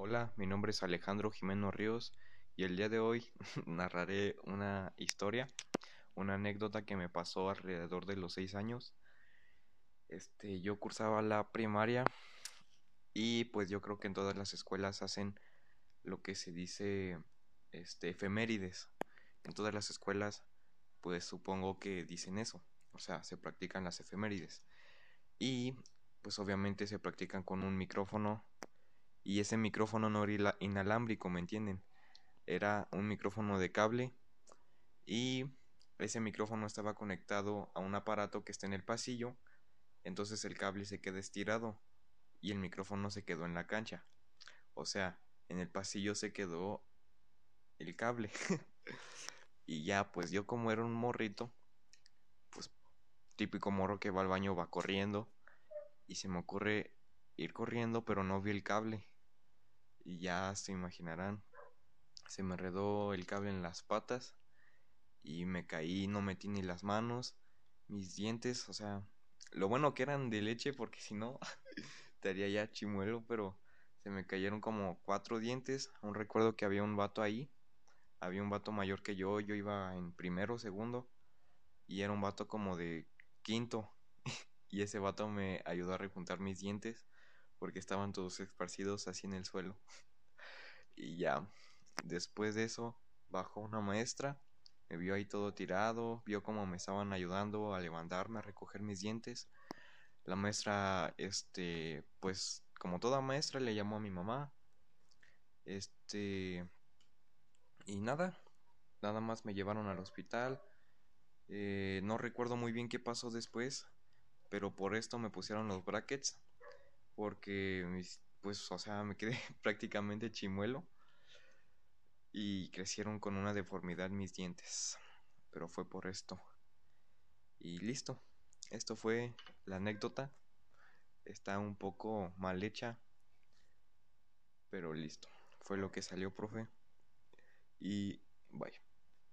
Hola, mi nombre es Alejandro Jimeno Ríos y el día de hoy narraré una historia, una anécdota que me pasó alrededor de los seis años. Este, yo cursaba la primaria y pues yo creo que en todas las escuelas hacen lo que se dice este efemérides. En todas las escuelas pues supongo que dicen eso, o sea, se practican las efemérides. Y pues obviamente se practican con un micrófono y ese micrófono no era inalámbrico, ¿me entienden? Era un micrófono de cable y ese micrófono estaba conectado a un aparato que está en el pasillo, entonces el cable se queda estirado y el micrófono se quedó en la cancha. O sea, en el pasillo se quedó el cable. y ya, pues yo como era un morrito, pues típico morro que va al baño va corriendo y se me ocurre ir corriendo, pero no vi el cable. Y ya se imaginarán, se me enredó el cable en las patas y me caí, no metí ni las manos, mis dientes, o sea, lo bueno que eran de leche porque si no estaría ya chimuelo, pero se me cayeron como cuatro dientes. Aún recuerdo que había un vato ahí, había un vato mayor que yo, yo iba en primero segundo y era un vato como de quinto y ese vato me ayudó a rejuntar mis dientes porque estaban todos esparcidos así en el suelo. y ya, después de eso, bajó una maestra, me vio ahí todo tirado, vio cómo me estaban ayudando a levantarme, a recoger mis dientes. La maestra, este, pues, como toda maestra, le llamó a mi mamá. Este, y nada, nada más me llevaron al hospital. Eh, no recuerdo muy bien qué pasó después, pero por esto me pusieron los brackets porque pues o sea me quedé prácticamente chimuelo y crecieron con una deformidad mis dientes pero fue por esto. Y listo esto fue la anécdota. Está un poco mal hecha pero listo fue lo que salió profe. Y vaya